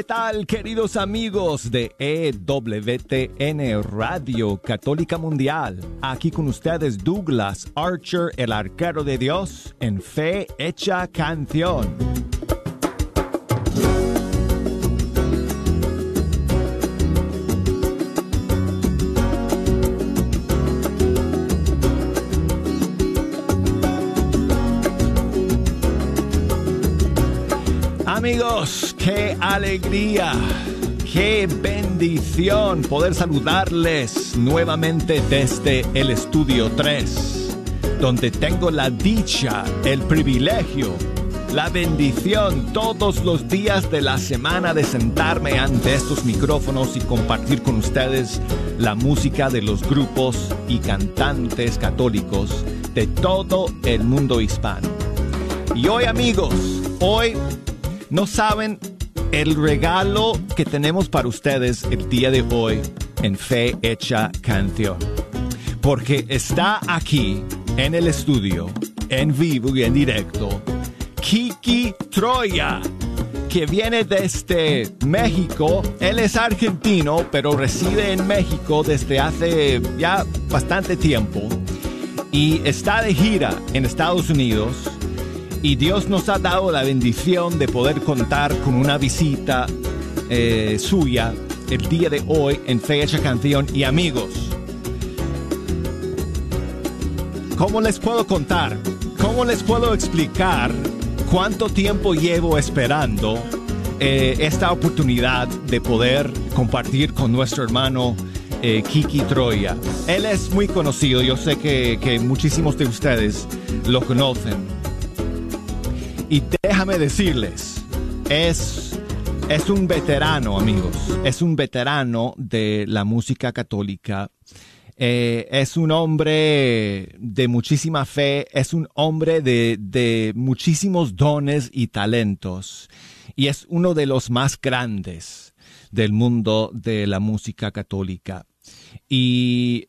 ¿Qué tal, queridos amigos de EWTN Radio Católica Mundial? Aquí con ustedes Douglas Archer, el arquero de Dios, en Fe Hecha Canción. Qué alegría, qué bendición poder saludarles nuevamente desde el estudio 3, donde tengo la dicha, el privilegio, la bendición todos los días de la semana de sentarme ante estos micrófonos y compartir con ustedes la música de los grupos y cantantes católicos de todo el mundo hispano. Y hoy amigos, hoy no saben el regalo que tenemos para ustedes el día de hoy en Fe Hecha Canción. Porque está aquí en el estudio, en vivo y en directo, Kiki Troya, que viene desde México. Él es argentino, pero reside en México desde hace ya bastante tiempo. Y está de gira en Estados Unidos y Dios nos ha dado la bendición de poder contar con una visita eh, suya el día de hoy en Fecha Canción y amigos. ¿Cómo les puedo contar? ¿Cómo les puedo explicar cuánto tiempo llevo esperando eh, esta oportunidad de poder compartir con nuestro hermano eh, Kiki Troya? Él es muy conocido, yo sé que, que muchísimos de ustedes lo conocen y déjame decirles, es, es un veterano, amigos, es un veterano de la música católica. Eh, es un hombre de muchísima fe, es un hombre de, de muchísimos dones y talentos y es uno de los más grandes del mundo de la música católica. Y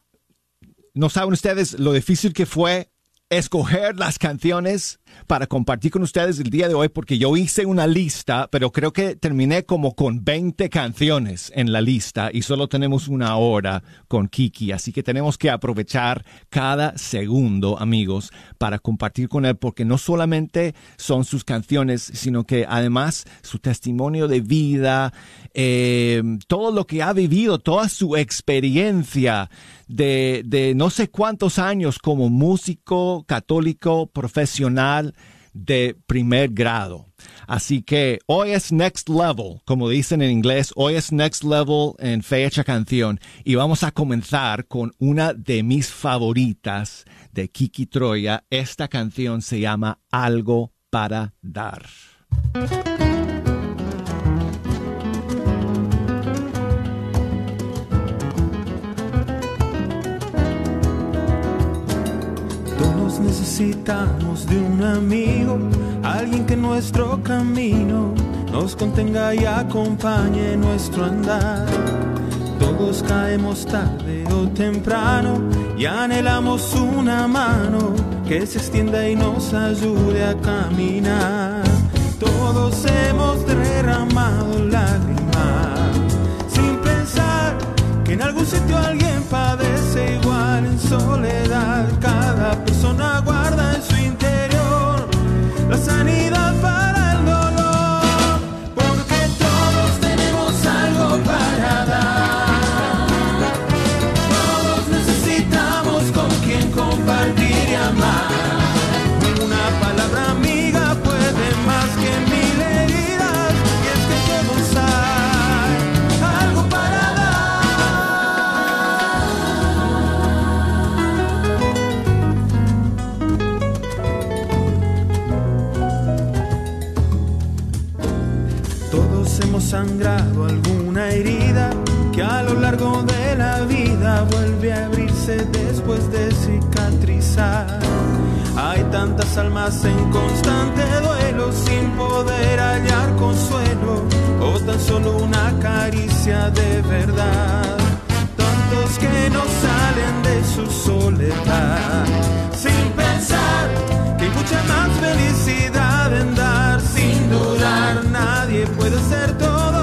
no saben ustedes lo difícil que fue escoger las canciones para compartir con ustedes el día de hoy porque yo hice una lista, pero creo que terminé como con 20 canciones en la lista y solo tenemos una hora con Kiki, así que tenemos que aprovechar cada segundo, amigos, para compartir con él porque no solamente son sus canciones, sino que además su testimonio de vida, eh, todo lo que ha vivido, toda su experiencia de, de no sé cuántos años como músico católico profesional de primer grado. Así que hoy es next level, como dicen en inglés, hoy es next level en fecha canción y vamos a comenzar con una de mis favoritas de Kiki Troya. Esta canción se llama Algo para dar. Necesitamos de un amigo, alguien que nuestro camino nos contenga y acompañe nuestro andar. Todos caemos tarde o temprano y anhelamos una mano que se extienda y nos ayude a caminar. Todos hemos derramado lágrimas en algún sitio alguien padece igual en soledad. Cada persona guarda en su interior la sanidad sangrado alguna herida que a lo largo de la vida vuelve a abrirse después de cicatrizar. Hay tantas almas en constante duelo sin poder hallar consuelo o tan solo una caricia de verdad. Tantos que no salen de su soledad sin pensar que hay mucha más felicidad en dar dudar. Nadie puede ser todo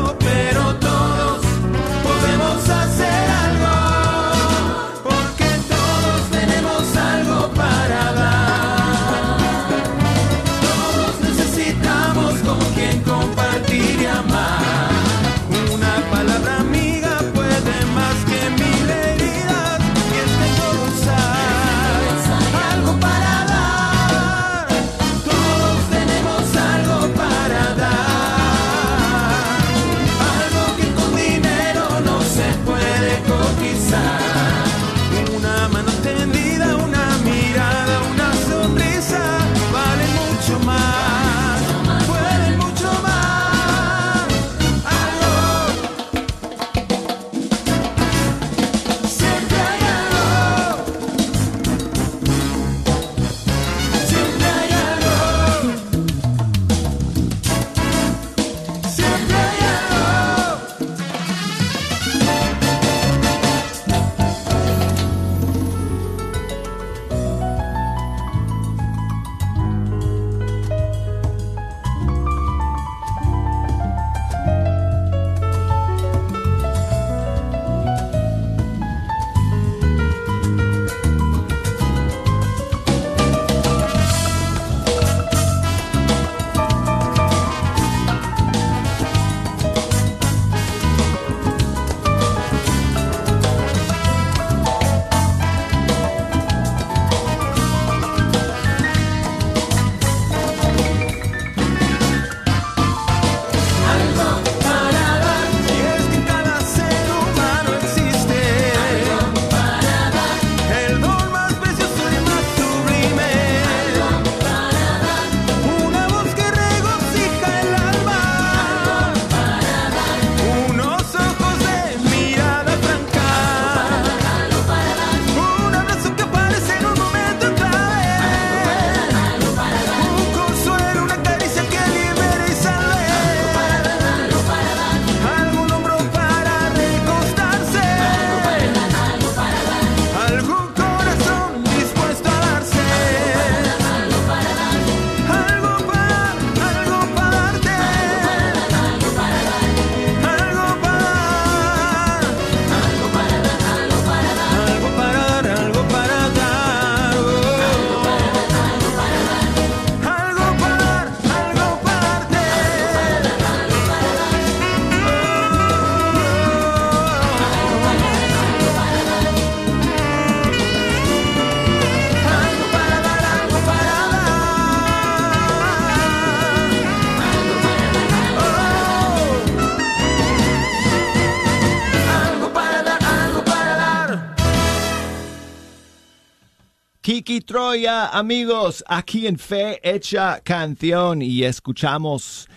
amigos, aquí en Fe Hecha Canción y escuchamos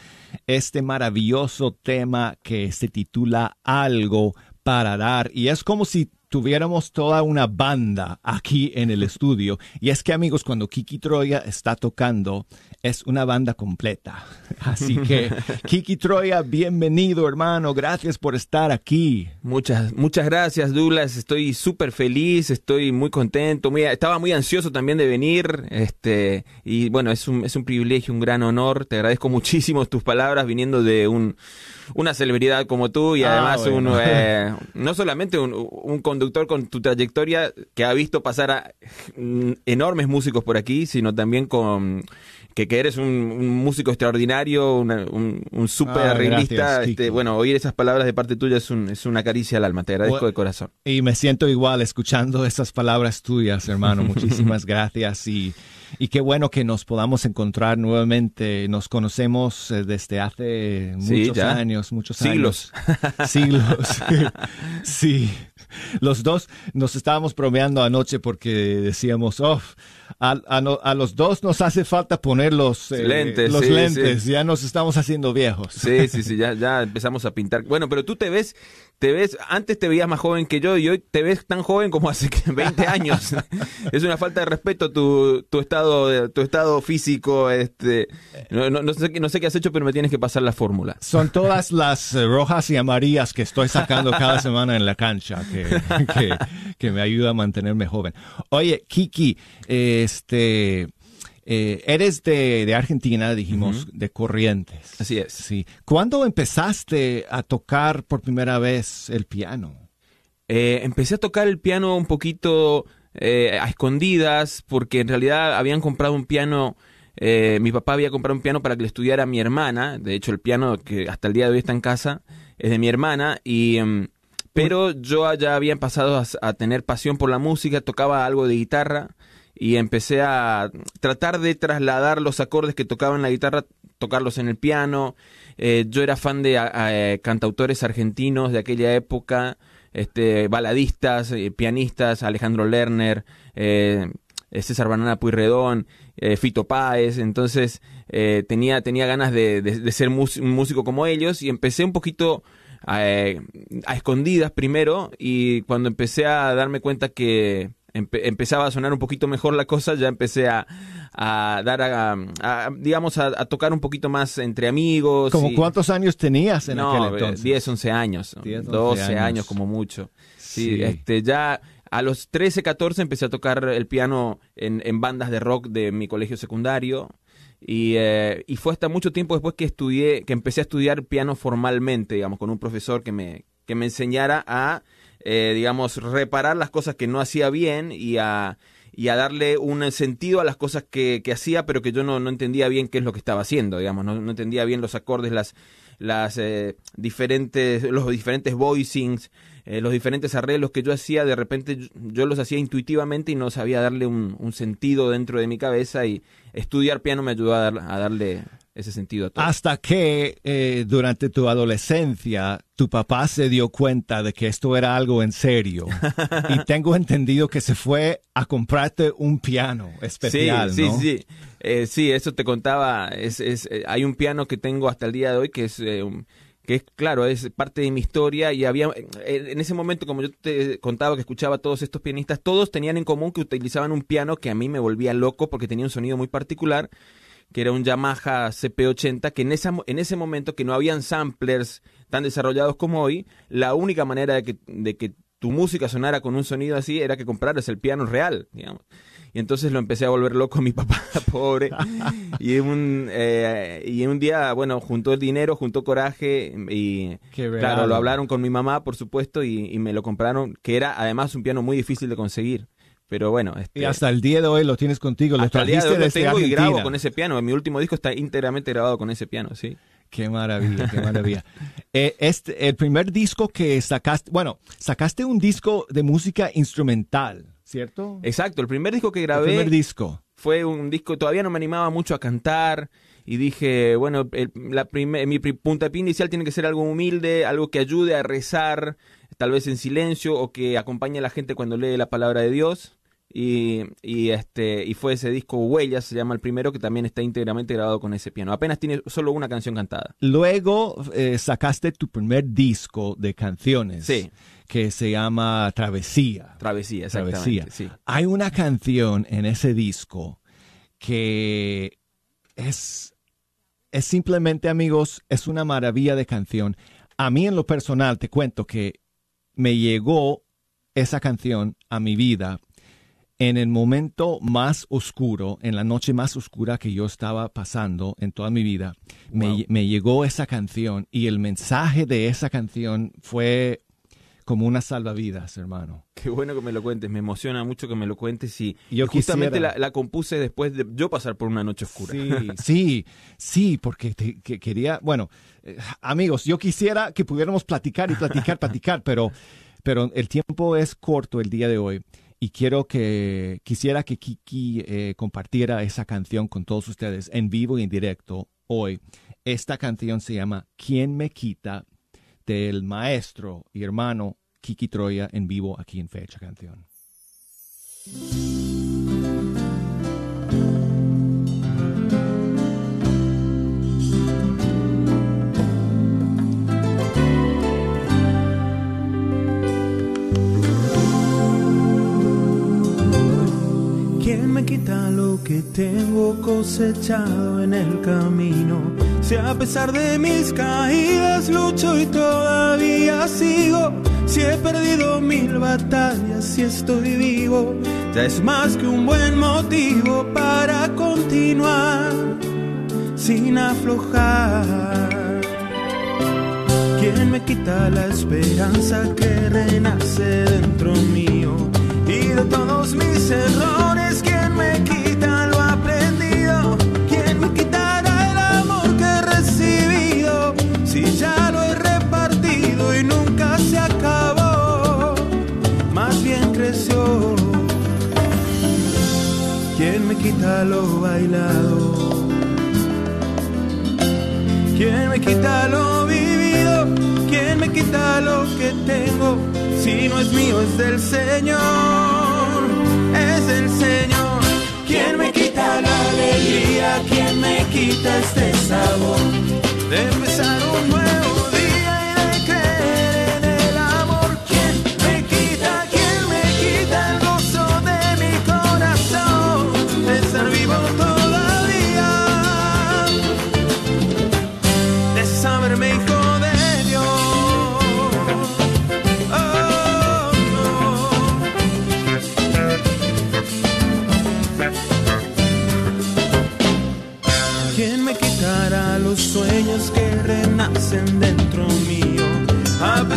este maravilloso tema que se titula Algo para dar. Y es como si tuviéramos toda una banda aquí en el estudio. Y es que amigos, cuando Kiki Troya está tocando, es una banda completa. Así que, Kiki Troya, bienvenido hermano, gracias por estar aquí. Muchas, muchas gracias Douglas, estoy súper feliz, estoy muy contento, muy, estaba muy ansioso también de venir, este, y bueno, es un, es un privilegio, un gran honor, te agradezco muchísimo tus palabras viniendo de un una celebridad como tú y ah, además eh, no solamente un, conductor con tu trayectoria que ha visto pasar a mm, enormes músicos por aquí, sino también con que, que eres un, músico extraordinario, un, un super ah, este, bueno, oír esas palabras de parte tuya es, es una caricia al alma, te agradezco de corazón. Y me siento igual escuchando esas palabras tuyas, hermano. Muchísimas gracias y y qué bueno que nos podamos encontrar nuevamente. Nos conocemos eh, desde hace muchos años, muchos Siglos. años. Siglos. sí. Los dos nos estábamos bromeando anoche porque decíamos, oh, a, los dos nos hace falta poner los eh, lentes. Los lentes, ya nos estamos haciendo viejos. Sí, sí, sí, ya, ya empezamos a pintar. Bueno, pero tú te ves te ves, antes te veías más joven que yo y hoy te ves tan joven como hace 20 años. es una falta de respeto tu, tu estado tu estado físico. Este, no, no, sé, no sé qué has hecho, pero me tienes que pasar la fórmula. Son todas las eh, rojas y amarillas que estoy sacando cada semana en la cancha que, que, me ayuda a mantenerme joven. Oye, Kiki, este eh, eres de, Argentina, dijimos, de Corrientes. Así es. Sí. ¿Cuándo empezaste a tocar por primera vez el piano? Eh, empecé a tocar el piano un poquito eh, a escondidas, porque en realidad habían comprado un piano. mi papá había comprado un piano para que le estudiara a mi hermana. De hecho, el piano que hasta el día de hoy está en casa es de mi hermana. Y. Em, pero yo ya había pasado a tener pasión por la música, tocaba algo de guitarra y empecé a tratar de trasladar los acordes que tocaba en la guitarra, tocarlos en el piano. Eh, yo era fan de eh, cantautores argentinos de aquella época, este, baladistas, eh, pianistas, Alejandro Lerner, César Banana Puyredón, Fito Páez, entonces tenía, tenía ganas de, ser un músico como ellos y empecé un poquito a escondidas primero y cuando empecé a darme cuenta que empezaba a sonar un poquito mejor la cosa, ya empecé a, dar, a, digamos, a, tocar un poquito más entre amigos. ¿Como cuántos años tenías en aquel entonces? 10, 11 años, 12 años. como mucho. Sí, este, ya a los 13, 14 empecé a tocar el piano en, en bandas de rock de mi colegio secundario. Y, eh, y fue hasta mucho tiempo después que estudié, que empecé a estudiar piano formalmente, digamos, con un profesor que me, que me enseñara a eh, digamos, reparar las cosas que no hacía bien y a, y a darle un sentido a las cosas que, que hacía, pero que yo no, no, entendía bien qué es lo que estaba haciendo, digamos, no, no entendía bien los acordes, las, las eh, diferentes, los diferentes voicings, eh, los diferentes arreglos que yo hacía, de repente yo, los hacía intuitivamente y no sabía darle un, un, sentido dentro de mi cabeza y estudiar piano me ayudó a, a darle ese sentido a todo. Hasta que eh, durante tu adolescencia tu papá se dio cuenta de que esto era algo en serio y tengo entendido que se fue a comprarte un piano especial. Sí, sí, sí. Eh, sí, eso te contaba. Es, es, eh, hay un piano que tengo hasta el día de hoy que es... que es claro, es parte de mi historia y había en ese momento como yo te contaba que escuchaba a todos estos pianistas, todos tenían en común que utilizaban un piano que a mí me volvía loco porque tenía un sonido muy particular que era un Yamaha CP80, que en, esa, en ese momento que no habían samplers tan desarrollados como hoy, la única manera de que, de que tu música sonara con un sonido así era que compraras el piano real, digamos. Y entonces lo empecé a volver loco a mi papá, pobre. y, un, eh, y un día, bueno, juntó el dinero, juntó coraje y claro, lo hablaron con mi mamá, por supuesto, y, y me lo compraron, que era además un piano muy difícil de conseguir. Pero bueno. Este, y hasta el día de hoy lo tienes contigo, lo hasta el día de hoy lo tengo y grabo con ese piano. Mi último disco está íntegramente grabado con ese piano, sí. Qué maravilla, qué maravilla. eh, este, el primer disco que sacaste, bueno, sacaste un disco de música instrumental, ¿cierto? Exacto, el primer disco que grabé. El primer disco. Fue un disco, todavía no me animaba mucho a cantar y dije, bueno, la mi punta de inicial tiene que ser algo humilde, algo que ayude a rezar, tal vez en silencio o que acompañe a la gente cuando lee la palabra de Dios Y, y, este y fue ese disco Huellas, se llama el primero, que también está íntegramente grabado con ese piano. Apenas tiene solo una canción cantada. Luego eh, sacaste tu primer disco de canciones. Sí. Que se llama Travesía. Travesía, exactamente. Travesía. Sí. Hay una canción en ese disco que es, es simplemente, amigos, es una maravilla de canción. A mí en lo personal te cuento que me llegó esa canción a mi vida en el momento más oscuro, en la noche más oscura que yo estaba pasando en toda mi vida, me, me, llegó esa canción y el mensaje de esa canción fue como una salvavidas, hermano. Qué bueno que me lo cuentes, me emociona mucho que me lo cuentes y yo justamente la, la, compuse después de yo pasar por una noche oscura. Sí, sí, sí, porque te, que quería, bueno, eh, amigos, yo quisiera que pudiéramos platicar y platicar, platicar, pero, pero el tiempo es corto el día de hoy y quiero que quisiera que Kiki eh, compartiera esa canción con todos ustedes en vivo y en directo hoy. Esta canción se llama ¿Quién me quita? del maestro y hermano Kiki Troya en vivo aquí en Fecha Canción. Quita lo que tengo cosechado en el camino? Si a pesar de mis caídas lucho y todavía sigo, si he perdido mil batallas y estoy vivo, ya es más que un buen motivo para continuar sin aflojar. ¿Quién me quita la esperanza que renace dentro mío? Y de todos mis errores, ¿quién quita lo bailado? ¿Quién me quita lo vivido? ¿Quién me quita lo que tengo? Si no es mío, es del Señor, es del Señor. ¿Quién me quita la alegría? ¿Quién me quita este sabor de empezar un nuevo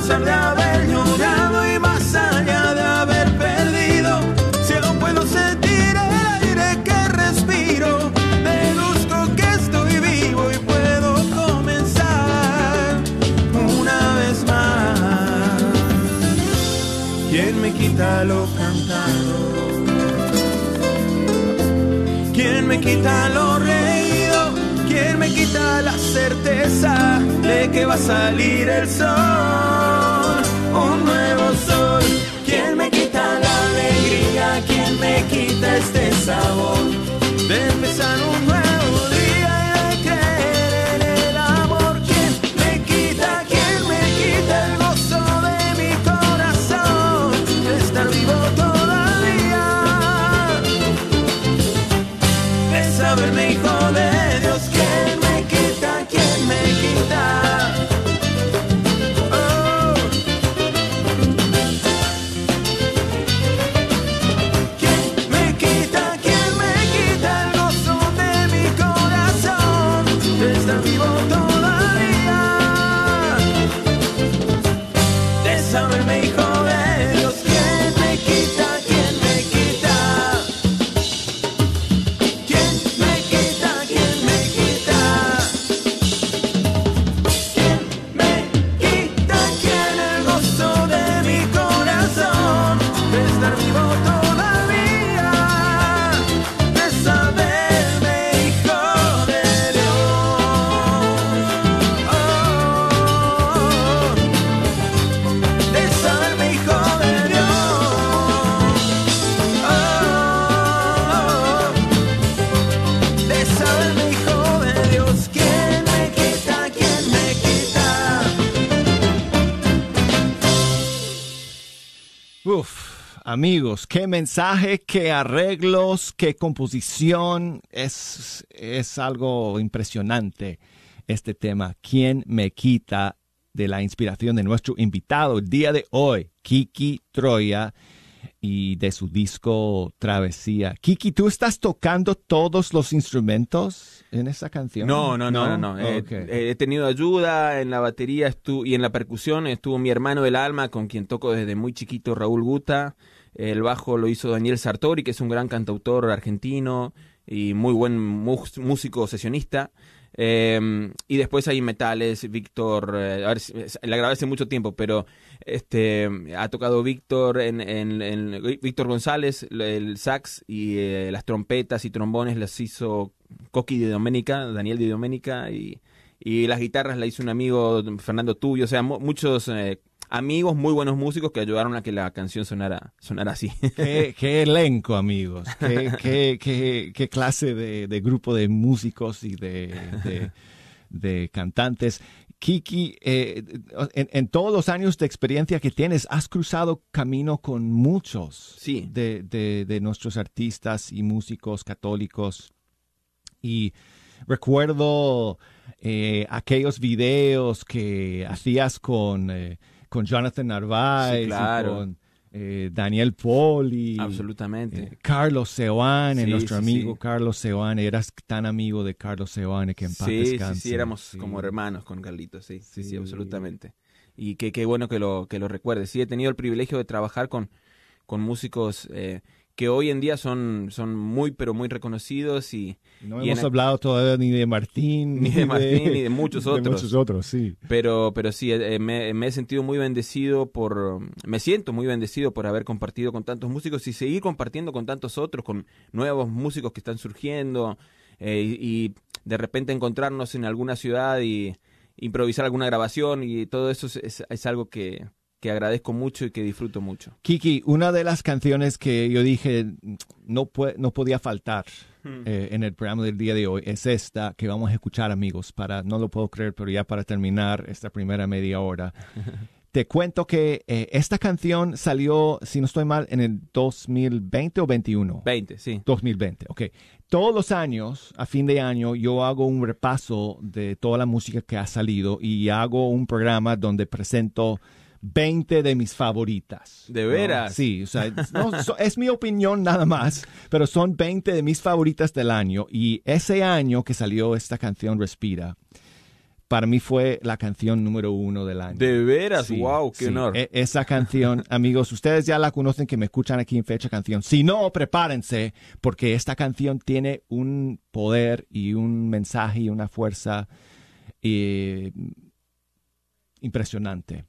pesar de haber llorado y más allá de haber perdido, si aún puedo sentir el aire que respiro, deduzco que estoy vivo y puedo comenzar una vez más. ¿Quién me quita lo cantado? ¿Quién me quita lo certeza de que va a salir el sol? Un nuevo sol. ¿Quién me quita la alegría? ¿Quién me quita este sabor de empezar amigos, qué mensaje, qué arreglos, qué composición. Es, es algo impresionante este tema. ¿Quién me quita de la inspiración de nuestro invitado el día de hoy, Kiki Troya? y de su disco Travesía. Kiki, ¿tú estás tocando todos los instrumentos en esa canción? No, no, no, no. Eh, he tenido ayuda en la batería y en la percusión. Estuvo mi hermano del alma, con quien toco desde muy chiquito, Raúl Guta. El bajo lo hizo Daniel Sartori, que es un gran cantautor argentino y muy buen músico sesionista. Em, y después hay metales, Víctor, eh, a ver, la grabé hace mucho tiempo, pero este ha tocado Víctor en, Víctor González, el sax y eh, las trompetas y trombones las hizo Coqui de Doménica, Daniel de Doménica y, y las guitarras la hizo un amigo Fernando Tubio, o sea, muchos eh, amigos, muy buenos músicos que ayudaron a que la canción sonara, sonara así. Qué, elenco, amigos. Qué, qué, qué clase de, grupo de músicos y de, de, cantantes. Kiki, eh, en, todos los años de experiencia que tienes, has cruzado camino con muchos sí. de, de, nuestros artistas y músicos católicos. Y recuerdo eh, aquellos videos que hacías con... Eh, con Jonathan Narváez, con eh, Daniel Poli. Absolutamente. Eh, Carlos Seoane, nuestro amigo Carlos Seoane. Eras tan amigo de Carlos Seoane que en paz Sí, sí, éramos como hermanos con Carlitos, sí, sí, sí, absolutamente. Y qué, qué bueno que lo, que lo recuerdes. Sí, he tenido el privilegio de trabajar con, con músicos eh, que hoy en día son, son muy, pero muy reconocidos y... No hemos hablado todavía ni de Martín. Ni de Martín, ni de muchos otros. De muchos otros, sí. Pero, pero sí, eh, me, he sentido muy bendecido por... Me siento muy bendecido por haber compartido con tantos músicos y seguir compartiendo con tantos otros, con nuevos músicos que están surgiendo eh, y, de repente encontrarnos en alguna ciudad y improvisar alguna grabación y todo eso es algo que que agradezco mucho y que disfruto mucho. Kiki, una de las canciones que yo dije no, no podía faltar hmm. eh, en el programa del día de hoy es esta que vamos a escuchar, amigos, para, no lo puedo creer, pero ya para terminar esta primera media hora. Te cuento que eh, esta canción salió, si no estoy mal, en el 2020 o 21. 20, sí. 2020, ok. Todos los años, a fin de año, yo hago un repaso de toda la música que ha salido y hago un programa donde presento 20 de mis favoritas. ¿De veras? Sí, o sea, es mi opinión nada más, pero son 20 de mis favoritas del año. Y ese año que salió esta canción Respira, para mí fue la canción número uno del año. ¿De veras? ¡Wow! ¡Qué honor! E, esa canción, amigos, ustedes ya la conocen que me escuchan aquí en Fecha Canción. Si no, prepárense, porque esta canción tiene un poder y un mensaje y una fuerza eh, impresionante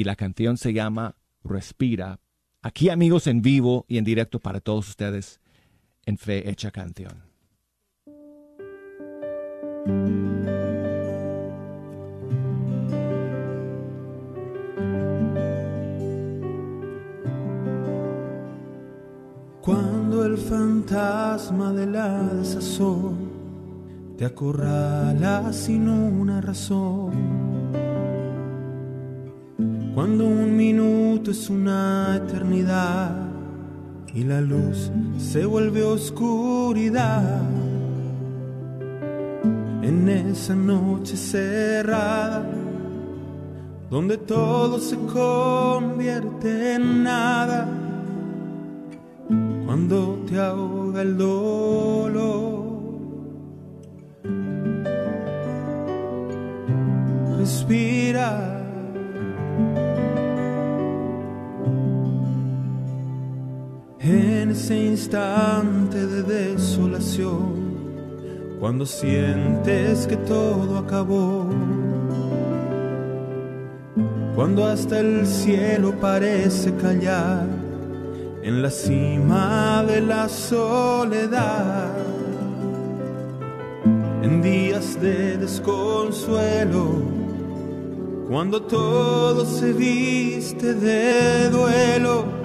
y la canción se llama Respira. Aquí amigos en vivo y en directo para todos ustedes en Fe Hecha Canción. Cuando el fantasma del alzazón te acorrala sin una razón cuando un minuto es una eternidad y la luz se vuelve oscuridad. En esa noche cerrada, donde todo se convierte en nada, cuando te ahoga el dolor. Respira ese instante de desolación, cuando sientes que todo acabó, cuando hasta el cielo parece callar en la cima de la soledad, en días de desconsuelo, cuando todo se viste de duelo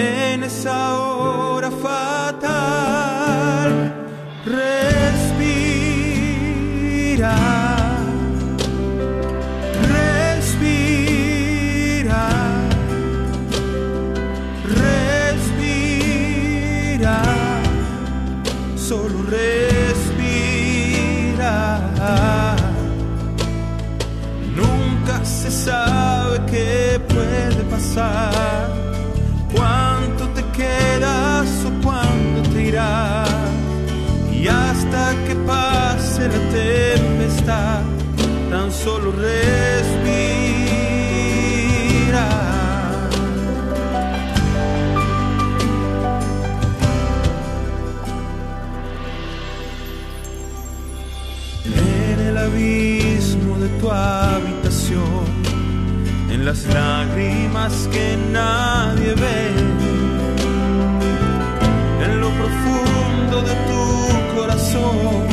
en esa hora fatal. Respira, solo respira. Nunca se sabe qué puede pasar, quedas o cuándo te irás. Y hasta que pase la tempestad, tan solo respira. abismo de tu habitación, en las lágrimas que nadie ve, en profundo de tu corazón,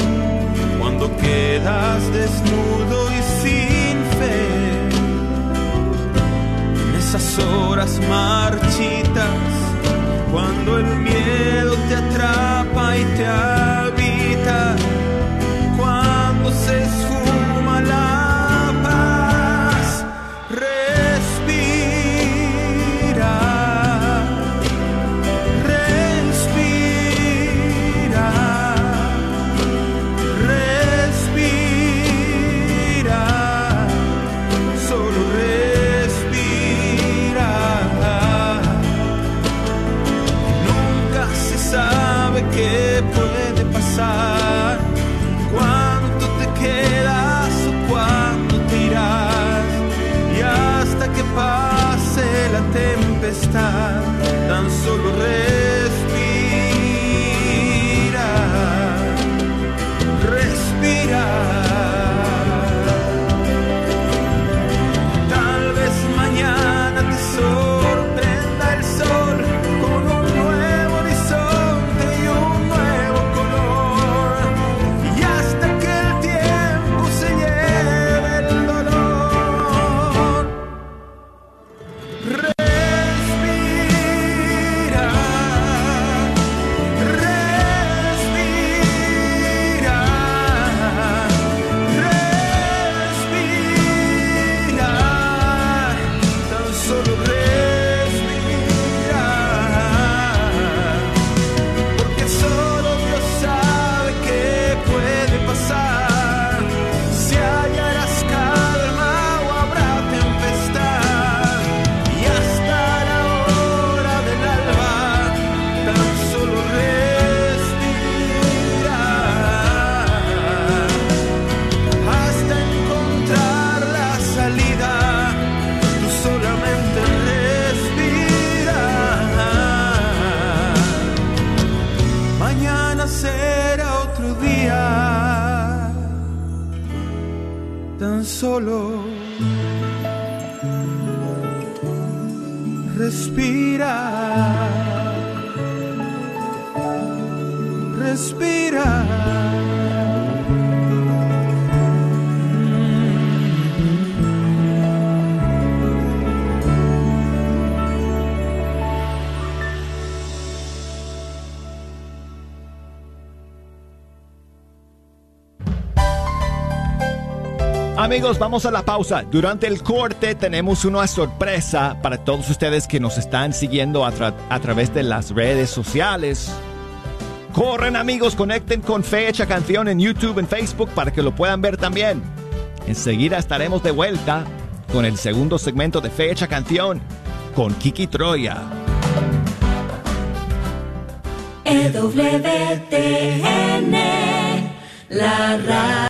cuando quedas desnudo y sin fe, en esas horas marchitas, cuando el miedo te atrapa y te Amigos, vamos a la pausa. Durante el corte tenemos una sorpresa para todos ustedes que nos están siguiendo a, través de las redes sociales. Corren amigos, conecten con Fecha Canción en YouTube, en Facebook para que lo puedan ver también. Enseguida estaremos de vuelta con el segundo segmento de Fecha Canción con Kiki Troya. EWTN, la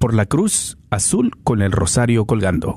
por la cruz azul con el rosario colgando.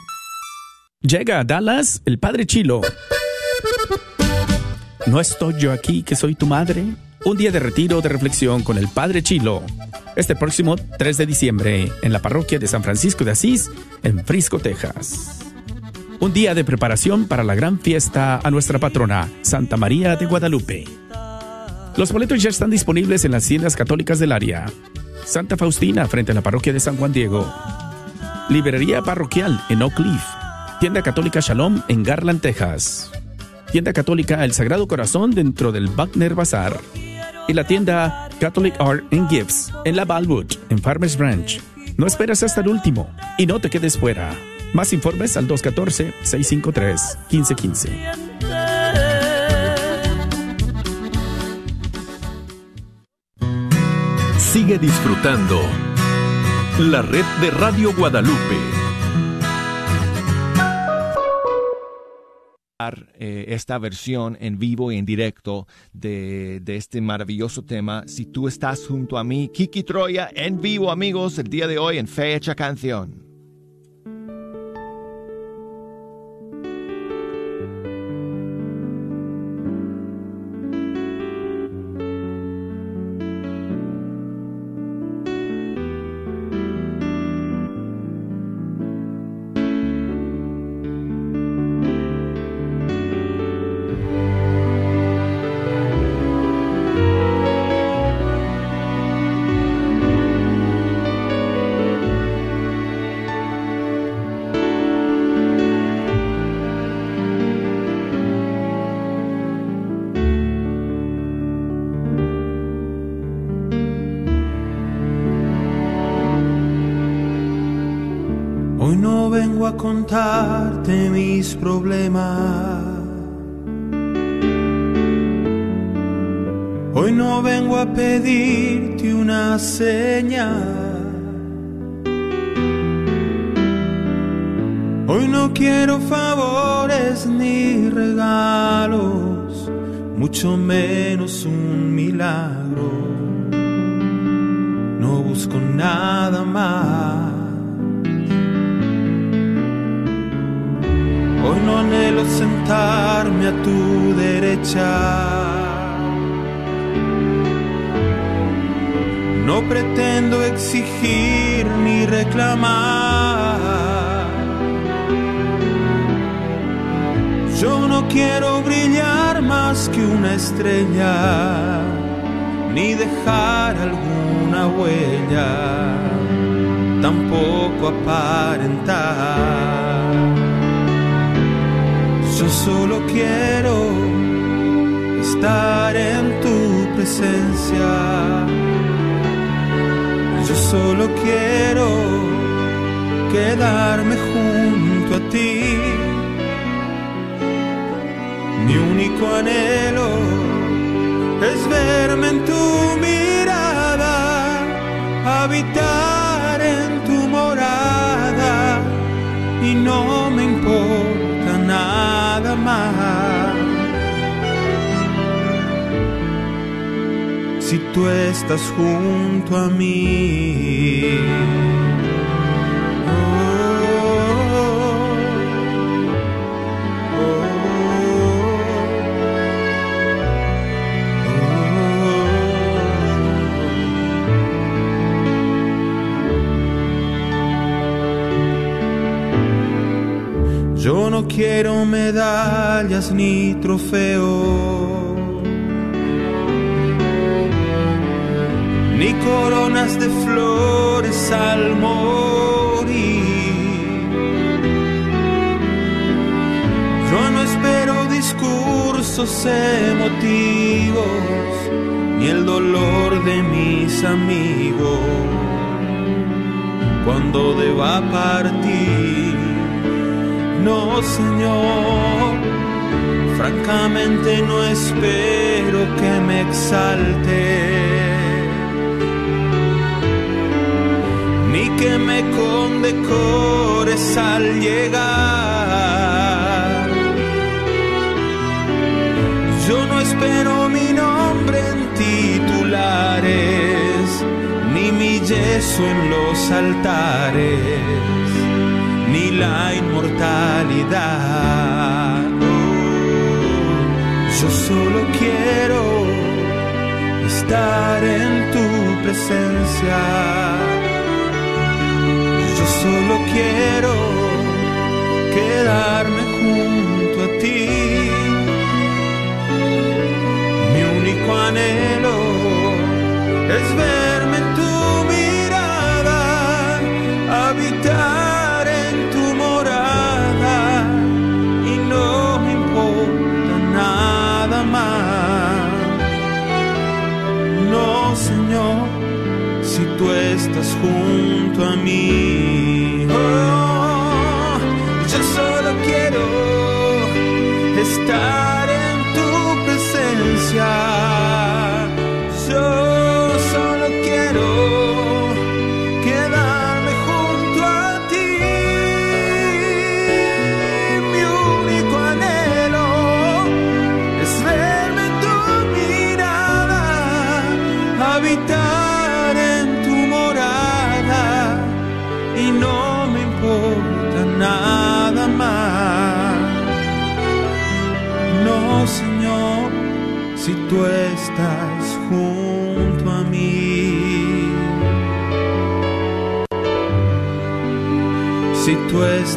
Llega a Dallas el Padre Chilo. ¿No estoy yo aquí que soy tu madre? Un día de retiro de reflexión con el Padre Chilo. Este próximo 3 de diciembre en la parroquia de San Francisco de Asís, en Frisco, Texas. Un día de preparación para la gran fiesta a nuestra patrona, Santa María de Guadalupe. Los boletos ya están disponibles en las tiendas católicas del área. Santa Faustina frente a la parroquia de San Juan Diego. Librería parroquial en Oak Cliff. Tienda Católica Shalom en Garland, Texas. Tienda Católica El Sagrado Corazón dentro del Wagner Bazar. Y la tienda Catholic Art and Gifts en la Balwood, en Farmers Branch. No esperes hasta el último y no te quedes fuera. Más informes al 214-653-1515. Sigue disfrutando la red de Radio Guadalupe. Esta versión en vivo y en directo de, de, este maravilloso tema. Si tú estás junto a mí, Kiki Troya en vivo, amigos, el día de hoy en Fecha Canción. Contarte mis problemas. Hoy no vengo a pedirte una señal. Hoy no quiero favores ni regalos, mucho menos un milagro. No busco nada más. No anhelo sentarme a tu derecha. No pretendo exigir ni reclamar. Yo no quiero brillar más que una estrella, ni dejar alguna huella. tampoco aparentar. Yo solo quiero estar en tu presencia. Yo solo quiero quedarme junto a ti. Mi único anhelo es verme en tu mirada, habitar en tu morada y no tú estás junto a mí. Yo no quiero medallas ni trofeos, coronas de flores al morir. Yo no espero discursos emotivos, ni el dolor de mis amigos cuando deba partir. No, Señor, francamente no espero que me exalte, que me condecores al llegar. Yo no espero mi nombre en titulares, ni mi yeso en los altares ni la inmortalidad. Yo solo quiero estar en tu presencia. Solo quiero quedarme junto a ti. Mi único anhelo es verme en tu mirada, habitar Señor, si tú estás junto a mí.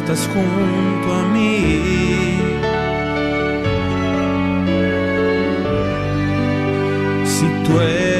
Estás junto a mí. Si tú estás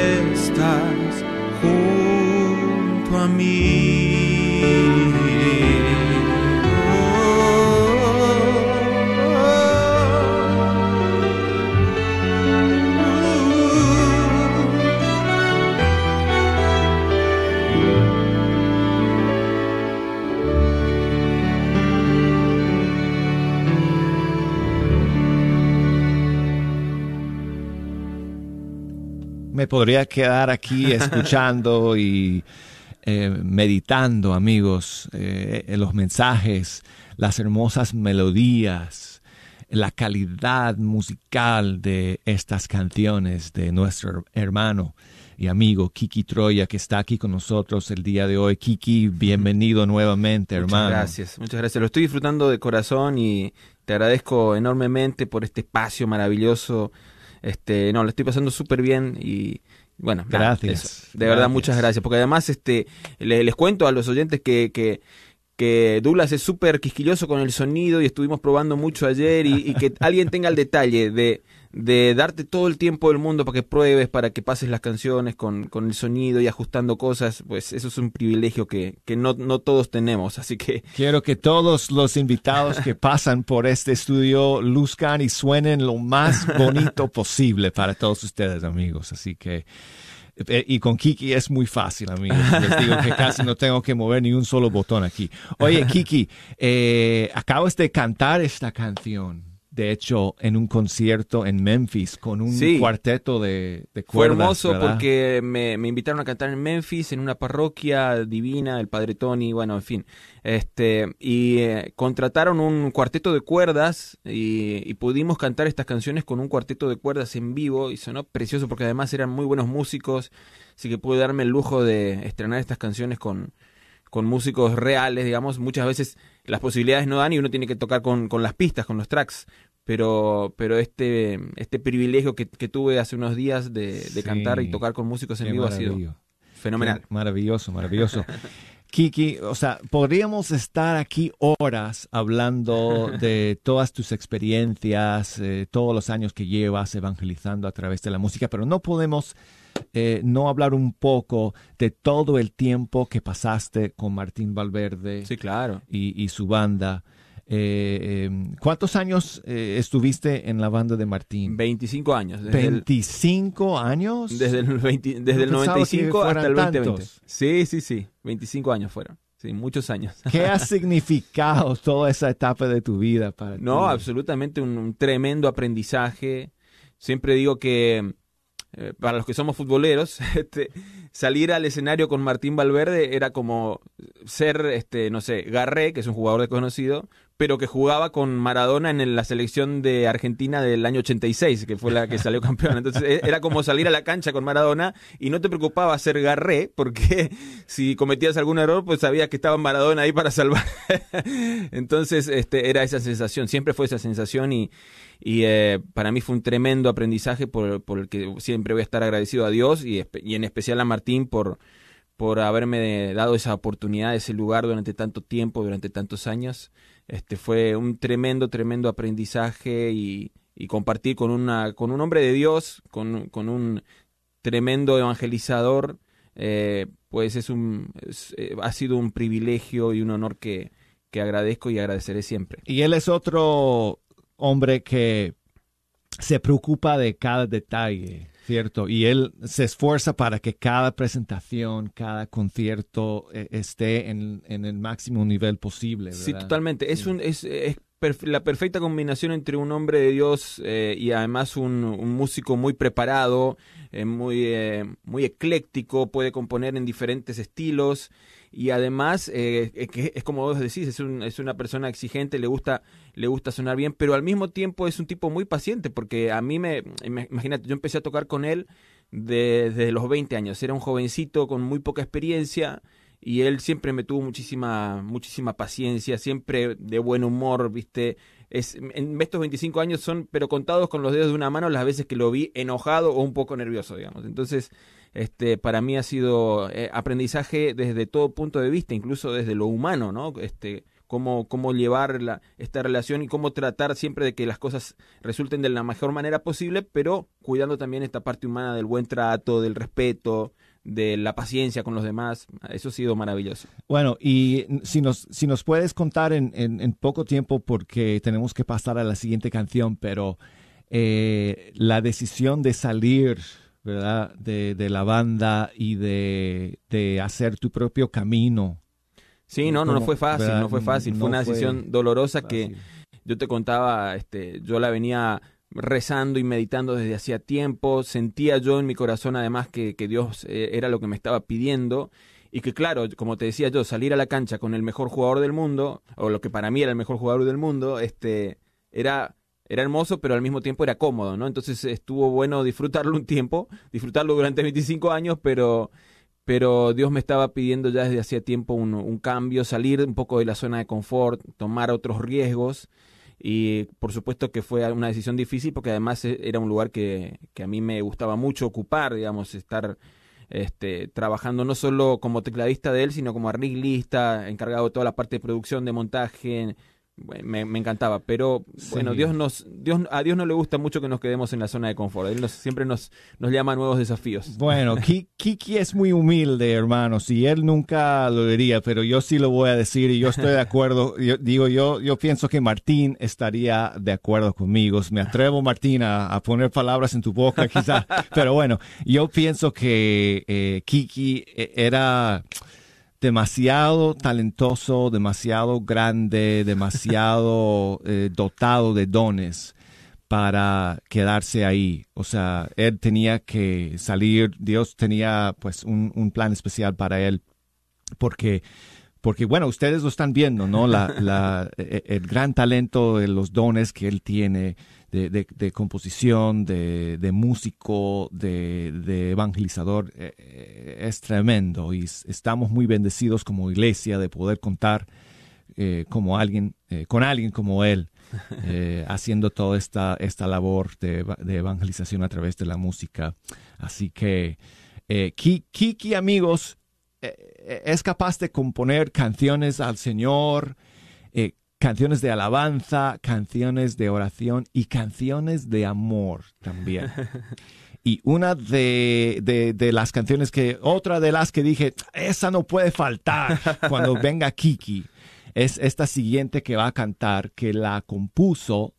Me podría quedar aquí escuchando y eh, meditando, amigos, eh, los mensajes, las hermosas melodías, la calidad musical de estas canciones de nuestro hermano y amigo Kiki Troya, que está aquí con nosotros el día de hoy. Kiki, bienvenido nuevamente, hermano. Muchas gracias, muchas gracias. Lo estoy disfrutando de corazón y te agradezco enormemente por este espacio maravilloso. Este, no, lo estoy pasando súper bien y bueno, nada, Gracias, eso. De verdad, gracias. muchas gracias. Porque además, este, le- les cuento a los oyentes que, que, que Douglas es súper quisquilloso con el sonido y estuvimos probando mucho ayer y, y que alguien tenga el detalle de, de darte todo el tiempo del mundo para que pruebes, para que pases las canciones con, con el sonido y ajustando cosas, pues eso es un privilegio que, que no, no todos tenemos, así que... Quiero que todos los invitados que pasan por este estudio luzcan y suenen lo más bonito posible para todos ustedes, amigos, así que... eh, Y con Kiki es muy fácil, amigos. Les digo que casi no tengo que mover ni un solo botón aquí. Oye, Kiki, eh, acabas de cantar esta canción. De hecho, en un concierto en Memphis con un Sí. cuarteto de, de Fue cuerdas. hermoso ¿verdad? porque me, me invitaron a cantar en Memphis, en una parroquia divina, el Padre Tony, bueno, en fin. Este, y eh, contrataron un cuarteto de cuerdas y, y pudimos cantar estas canciones con un cuarteto de cuerdas en vivo y sonó precioso porque además eran muy buenos músicos, así que pude darme el lujo de estrenar estas canciones con, con músicos reales, digamos. Muchas veces las posibilidades no dan y uno tiene que tocar con, con las pistas, con los tracks. Pero, pero este, este privilegio que, que tuve hace unos días de, de Sí. cantar y tocar con músicos en Qué vivo ha sido fenomenal. Qué Maravilloso, maravilloso. Kiki, o sea, podríamos estar aquí horas hablando de todas tus experiencias, eh, todos los años que llevas evangelizando a través de la música, pero no podemos eh, no hablar un poco de todo el tiempo que pasaste con Martín Valverde Sí, claro. y, y su banda. Eh, eh, ¿Cuántos años eh, estuviste en la banda de Martín? 25 años. Desde el, 25 años. desde el, 20 desde el No pensaba que 95 hasta el fueran 2020. tantos. Sí, sí, sí. 25 años fueron. Sí, muchos años. ¿Qué ha significado toda esa etapa de tu vida para No, ti? absolutamente un, un tremendo aprendizaje. Siempre digo que eh, para los que somos futboleros, este, salir al escenario con Martín Valverde era como ser, este, no sé, Garré, que es un jugador desconocido, pero que jugaba con Maradona en la selección de Argentina del año 86, que fue la que salió campeona. Entonces e- era como salir a la cancha con Maradona y no te preocupaba ser Garré, porque si cometías algún error, pues sabías que estaba Maradona ahí para salvar. Entonces este, era esa sensación, siempre fue esa sensación y, y eh, para mí fue un tremendo aprendizaje por, por el que siempre voy a estar agradecido a Dios y, y en especial a Martín por, por haberme dado esa oportunidad, ese lugar durante tanto tiempo, durante tantos años. Este fue un tremendo, tremendo aprendizaje y, compartir con una, con un hombre de Dios, con, con un tremendo evangelizador, eh, pues es un, eh, ha sido un privilegio y un honor que, que agradezco y agradeceré siempre. Y él es otro hombre que se preocupa de cada detalle, ¿cierto? Y él se esfuerza para que cada presentación, cada concierto eh, esté en, en el máximo nivel posible. Sí, totalmente. Es, Sí. un, es, es perf- la perfecta combinación entre un hombre de Dios eh, y además un, un músico muy preparado, eh, muy, eh, muy ecléctico, puede componer en diferentes estilos y además eh, es, que es como vos decís, es, un- una persona exigente, le gusta, le gusta sonar bien, pero al mismo tiempo es un tipo muy paciente porque a mí me, imagínate, yo empecé a tocar con él de- desde los 20 años, era un jovencito con muy poca experiencia y él siempre me tuvo muchísima muchísima paciencia, siempre de buen humor, ¿viste? Es, en estos 25 años son, pero contados con los dedos de una mano, las veces que lo vi enojado o un poco nervioso, digamos. Entonces, este, para mí ha sido eh, aprendizaje desde todo punto de vista, incluso desde lo humano, ¿no? Este, cómo, cómo llevar la, esta relación y cómo tratar siempre de que las cosas resulten de la mejor manera posible, pero cuidando también esta parte humana del buen trato, del respeto, de la paciencia con los demás. Eso ha sido maravilloso. Bueno, y si nos, si nos puedes contar en, en- poco tiempo, porque tenemos que pasar a la siguiente canción, pero eh, la decisión de salir, ¿verdad?, de, de la banda y de, de hacer tu propio camino. Sí, no, no, no fue fácil, ¿Verdad? no fue fácil. No fue una fue decisión dolorosa que yo te contaba, este, yo la venía rezando y meditando desde hacía tiempo, sentía yo en mi corazón además que, que Dios eh, era lo que me estaba pidiendo y que claro, como te decía yo, salir a la cancha con el mejor jugador del mundo, o lo que para mí era el mejor jugador del mundo, este, era, era hermoso, pero al mismo tiempo era cómodo, ¿no? Entonces estuvo bueno disfrutarlo un tiempo, disfrutarlo durante 25 años, pero pero Dios me estaba pidiendo ya desde hacía tiempo un, un cambio, salir un poco de la zona de confort, tomar otros riesgos y por supuesto que fue una decisión difícil porque además e- era un lugar que, que a mí me gustaba mucho ocupar, digamos, estar este, trabajando no solo como tecladista de él, sino como arreglista, encargado de toda la parte de producción, de montaje, me, me encantaba, pero bueno. Dios nos, Dios, a Dios no le gusta mucho que nos quedemos en la zona de confort. Él nos- siempre nos, nos llama a nuevos desafíos. Bueno, Ki- Kiki es muy humilde, hermanos, y él nunca lo diría, pero yo sí lo voy a decir y yo estoy de acuerdo. Yo, digo, yo, yo pienso que Martín estaría de acuerdo conmigo. Me atrevo, Martín, a, a poner palabras en tu boca, quizá. pero bueno, yo pienso que eh, Kiki eh, era demasiado talentoso, demasiado grande, demasiado eh, dotado de dones para quedarse ahí. O sea, él tenía que salir, Dios tenía pues un, un plan especial para él, porque, porque bueno, ustedes lo están viendo, ¿no? La, la, e- el gran talento los dones que él tiene de, de- de composición, de, de músico, de, evangelizador, eh, eh, es tremendo y estamos muy bendecidos como iglesia de poder contar eh, como alguien, eh, con alguien como él, eh, haciendo toda esta, esta labor de, de evangelización a través de la música. Así que Ki- Kiki, amigos, es capaz de componer canciones al Señor, canciones de alabanza, canciones de oración y canciones de amor también. Y una de, de, de las canciones que, otra de las que dije, esa no puede faltar cuando venga Kiki, es esta siguiente que va a cantar, que la compuso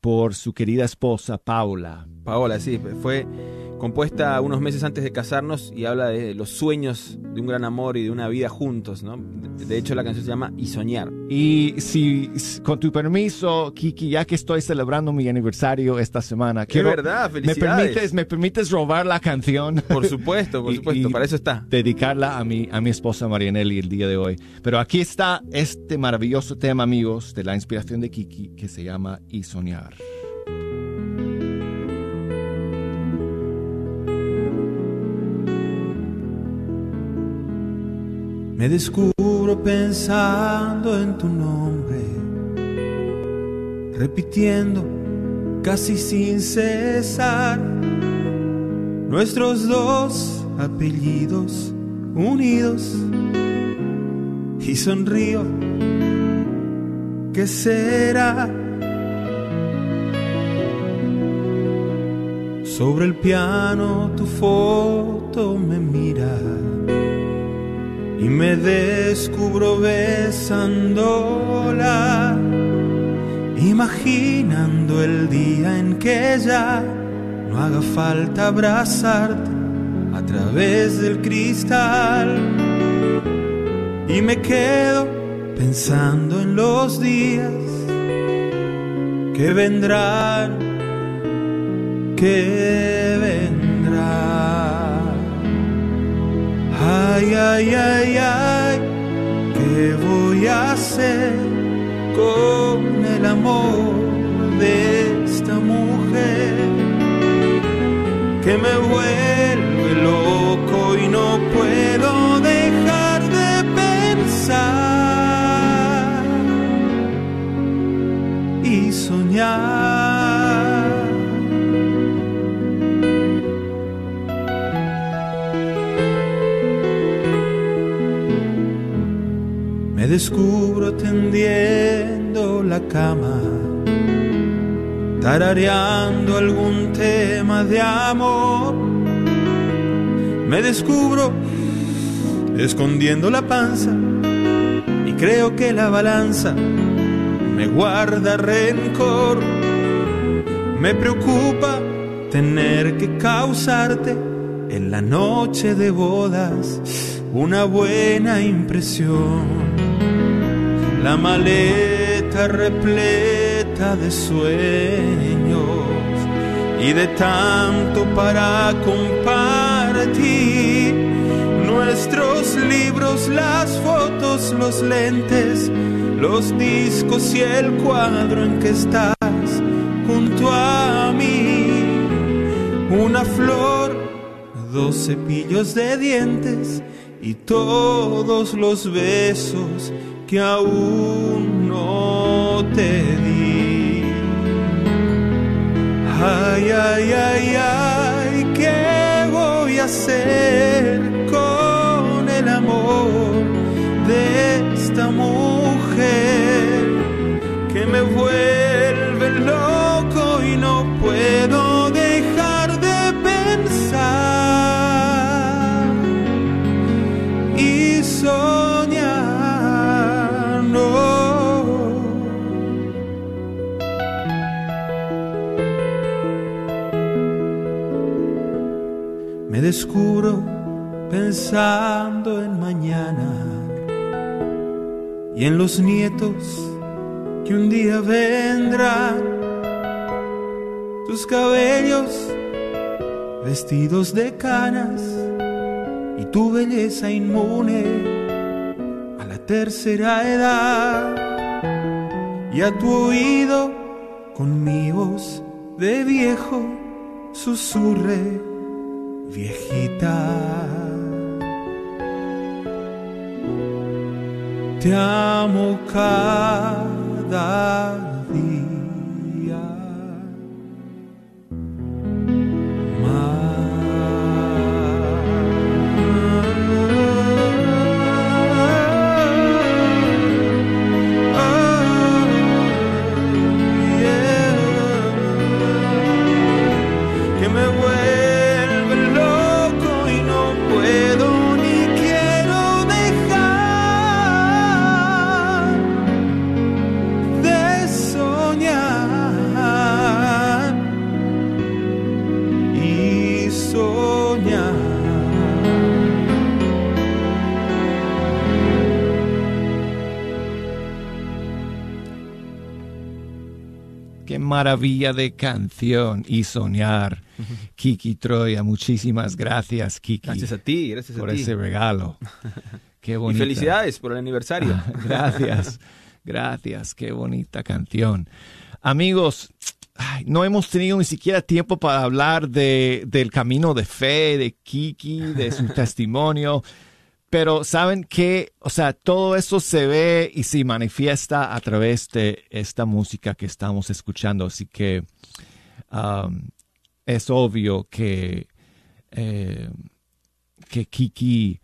por su querida esposa Paula. Paola, sí, fue compuesta unos meses antes de casarnos y habla de los sueños de un gran amor y de una vida juntos, ¿no? De hecho, la canción se llama Y Soñar. Y si, con tu permiso, Kiki, ya que estoy celebrando mi aniversario esta semana, ¡Qué verdad! ¿me ¡Felicidades! permites, ¿me permites robar la canción? Por supuesto, por Y- supuesto, y para eso está. dedicarla a mi, a mi esposa Marianelli el día de hoy. Pero aquí está este maravilloso tema, amigos, de la inspiración de Kiki, que se llama Y Soñar. Me descubro pensando en tu nombre, repitiendo casi sin cesar nuestros dos apellidos unidos y sonrío. ¿Qué será? Sobre el piano tu foto me mira y me descubro besándola, imaginando el día en que ya no haga falta abrazarte a través del cristal. Y me quedo pensando en los días que vendrán, que vendrán. Ay, ay, ay, ay, ¿qué voy a hacer con el amor de esta mujer que me vuelve loco y no puedo dejar de pensar y soñar? Descubro tendiendo la cama, tarareando algún tema de amor. Me descubro escondiendo la panza y creo que la balanza me guarda rencor. Me preocupa tener que causarte en la noche de bodas una buena impresión. La maleta repleta de sueños y de tanto para compartir. Nuestros libros, las fotos, los lentes, los discos y el cuadro en que estás junto a mí. Una flor, dos cepillos de dientes y todos los besos que aún no te di. Ay, ay, ay, ay, ¿qué voy a hacer con el amor de esta mujer me vuelve descubro pensando en mañana y en los nietos que un día vendrán. Tus cabellos vestidos de canas y tu belleza inmune a la tercera edad. Y a tu oído con mi voz de viejo susurre viejita. Te amo cada día maravilla de canción y soñar. Kiki Troya, muchísimas gracias, Kiki. Gracias a ti, gracias a por ti. ese regalo. Qué Y bonita. felicidades por el aniversario. Gracias, gracias, qué bonita canción. Amigos, ay, no hemos tenido ni siquiera tiempo para hablar de, del camino de fe de Kiki, de su testimonio, pero saben que, o sea, todo eso se ve y se manifiesta a través de esta música que estamos escuchando, así que um, es obvio que, eh, que Kiki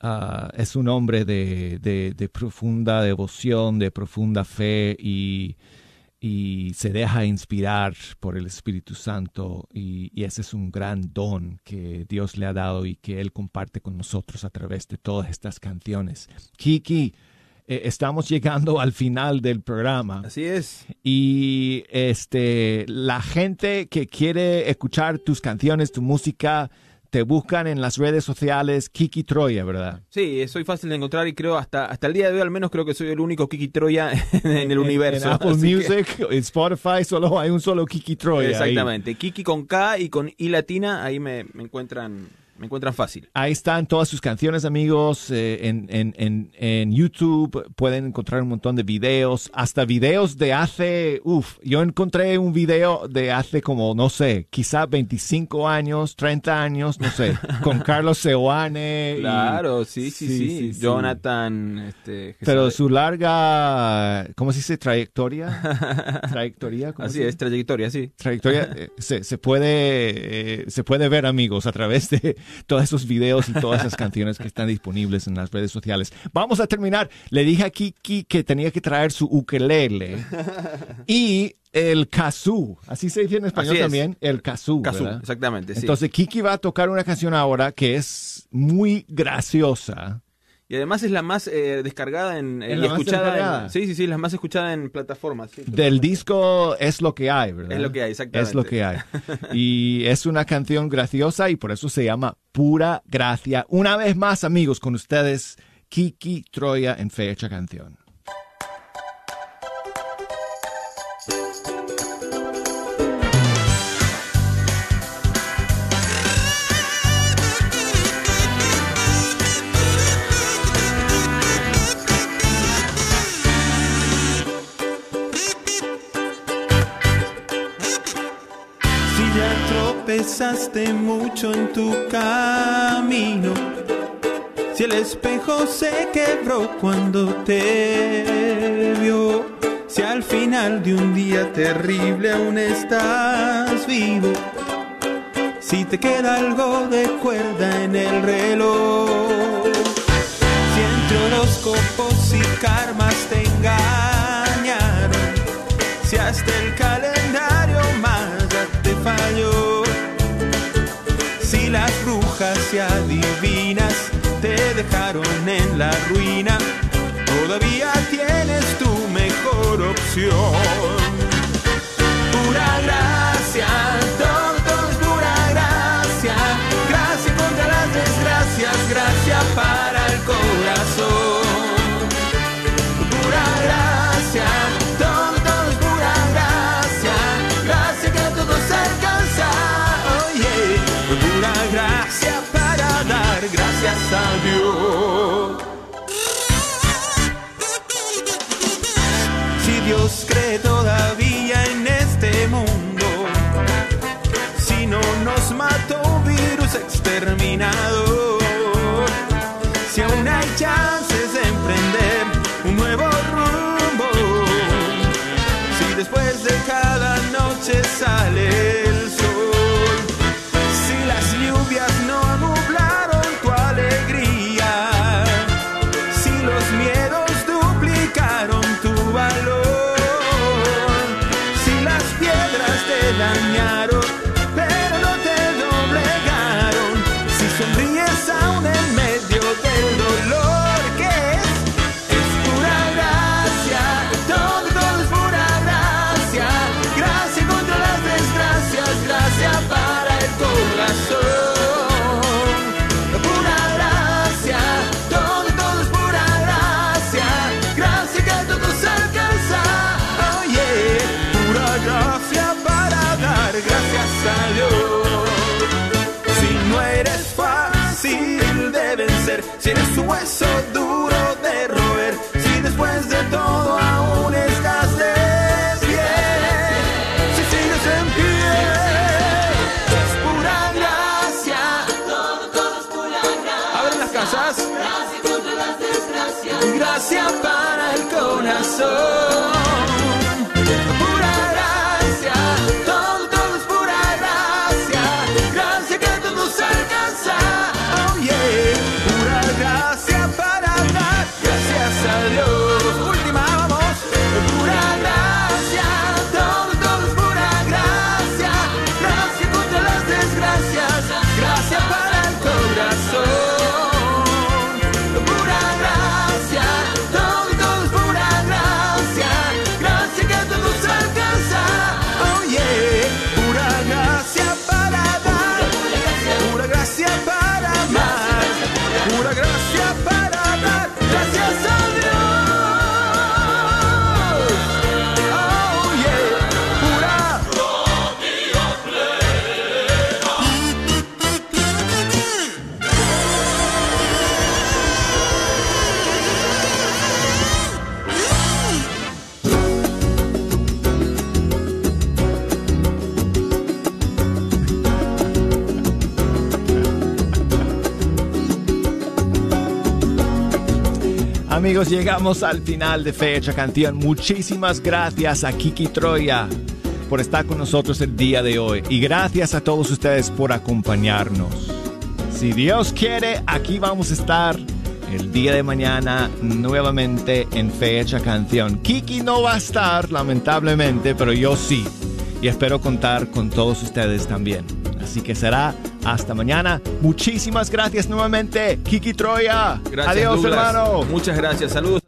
ah, es un hombre de, de- de profunda devoción, de profunda fe y, y se deja inspirar por el Espíritu Santo y, y ese es un gran don que Dios le ha dado y que Él comparte con nosotros a través de todas estas canciones. Kiki, eh, estamos llegando al final del programa. Así es. Y este, la gente que quiere escuchar tus canciones, tu música, te buscan en las redes sociales Kiki Troya, ¿verdad? Sí, soy fácil de encontrar y creo hasta, hasta el día de hoy al menos creo que soy el único Kiki Troya en el universo. En Apple así Music, en Spotify, solo hay un solo Kiki Troya. ahí. Exactamente. Kiki con K y con I latina, ahí me, me encuentran me encuentran fácil. Ahí están todas sus canciones, amigos. eh, en, en, en, en YouTube pueden encontrar un montón de videos, hasta videos de hace, uff, yo encontré un video de hace como, no sé, quizá 25 años, 30 años, no sé, con Carlos Seoane. y- Claro, sí, sí, sí. sí, sí. Jonathan, este, Pero su larga, ¿cómo se dice? Trayectoria. Trayectoria. ¿cómo Así es, trayectoria, sí. trayectoria eh, se, se puede eh, se puede ver amigos a través de todos esos videos y todas esas canciones que están disponibles en las redes sociales. Vamos a terminar. Le dije a Kiki que tenía que traer su ukelele y el kazoo. Así se dice en español es. también el kazoo, Kazoo, exactamente, sí. entonces Kiki va a tocar una canción ahora que es muy graciosa Y además es la más eh, descargada en, eh, Es y más escuchada. en- sí, sí, sí, la más escuchada en plataformas. sí. del disco es lo que hay, ¿verdad? Es lo que hay, exactamente. Es lo que hay. Y es una canción graciosa y por eso se llama Pura Gracia. Una vez más, amigos, con ustedes, Kiki Troya en Fecha Canción. Mucho en tu camino, si el espejo se quebró cuando te vio, si al final de un día terrible aún estás vivo, si te queda algo de cuerda en el reloj, si entre horóscopos y karmas te engañaron del calendario brujas y adivinas te dejaron en la ruina, todavía tienes tu mejor opción. Gracias corazón. Amigos, llegamos al final de Fecha Canción. Muchísimas gracias a Kiki Troya por estar con nosotros el día de hoy. Y gracias a todos ustedes por acompañarnos. Si Dios quiere, aquí vamos a estar el día de mañana nuevamente en Fecha Canción. Kiki no va a estar, lamentablemente, pero yo sí. Y espero contar con todos ustedes también. Así que será hasta mañana. Muchísimas gracias nuevamente, Kiki Troya. Gracias, Adiós, Douglas. hermano. Muchas gracias. Saludos.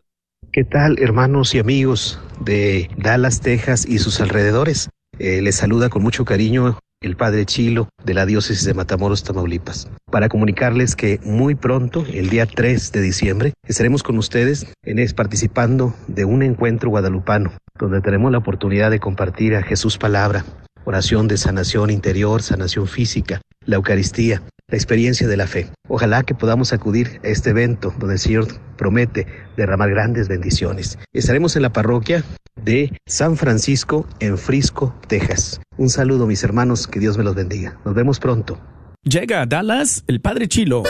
¿Qué tal, hermanos y amigos de Dallas, Texas y sus alrededores? Eh, les saluda con mucho cariño el Padre Chilo de la Diócesis de Matamoros, Tamaulipas, para comunicarles que muy pronto, el día 3 de diciembre, estaremos con ustedes en es, participando de un encuentro guadalupano, donde tenemos la oportunidad de compartir a Jesús palabra, oración de sanación interior, sanación física, la Eucaristía, la experiencia de la fe. Ojalá que podamos acudir a este evento donde el Señor promete derramar grandes bendiciones. Estaremos en la parroquia de San Francisco en Frisco, Texas. Un saludo mis hermanos, que Dios me los bendiga. Nos vemos pronto. Llega a Dallas el Padre Chilo.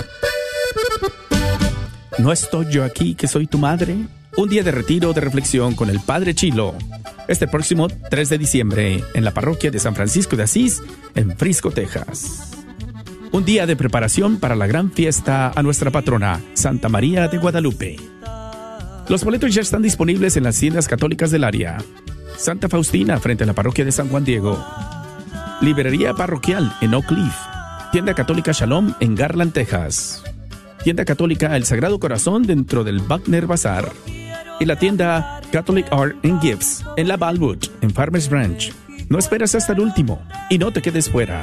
¿No estoy yo aquí que soy tu madre? Un día de retiro de reflexión con el Padre Chilo. Este próximo 3 de diciembre en la parroquia de San Francisco de Asís, en Frisco, Texas. Un día de preparación para la gran fiesta a nuestra patrona, Santa María de Guadalupe. Los boletos ya están disponibles en las tiendas católicas del área. Santa Faustina frente a la parroquia de San Juan Diego. Librería parroquial en Oak Cliff. Tienda católica Shalom en Garland, Texas. Tienda católica El Sagrado Corazón dentro del Buckner Bazaar. Y la tienda Catholic Art Gifts en la Balwood, en Farmers Branch. No esperas hasta el último y no te quedes fuera.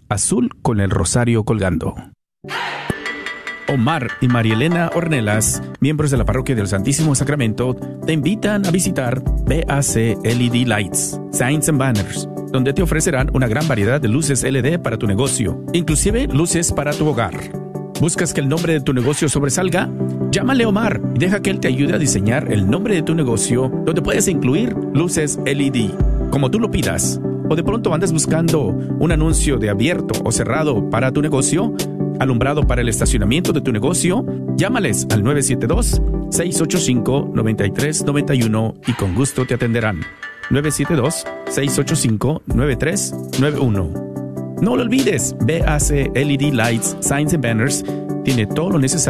azul con el rosario colgando. Omar y Marielena Ornelas, miembros de la Parroquia del Santísimo Sacramento, te invitan a visitar BAC LED Lights, Signs and Banners, donde te ofrecerán una gran variedad de luces LED para tu negocio, inclusive luces para tu hogar. ¿Buscas que el nombre de tu negocio sobresalga? Llámale Omar y deja que él te ayude a diseñar el nombre de tu negocio, donde puedes incluir luces LED, como tú lo pidas o de pronto andas buscando un anuncio de abierto o cerrado para tu negocio, alumbrado para el estacionamiento de tu negocio, llámales al 972-685-9391 y con gusto te atenderán. 972-685-9391. No lo olvides, BAC LED Lights, Signs and Banners tiene todo lo necesario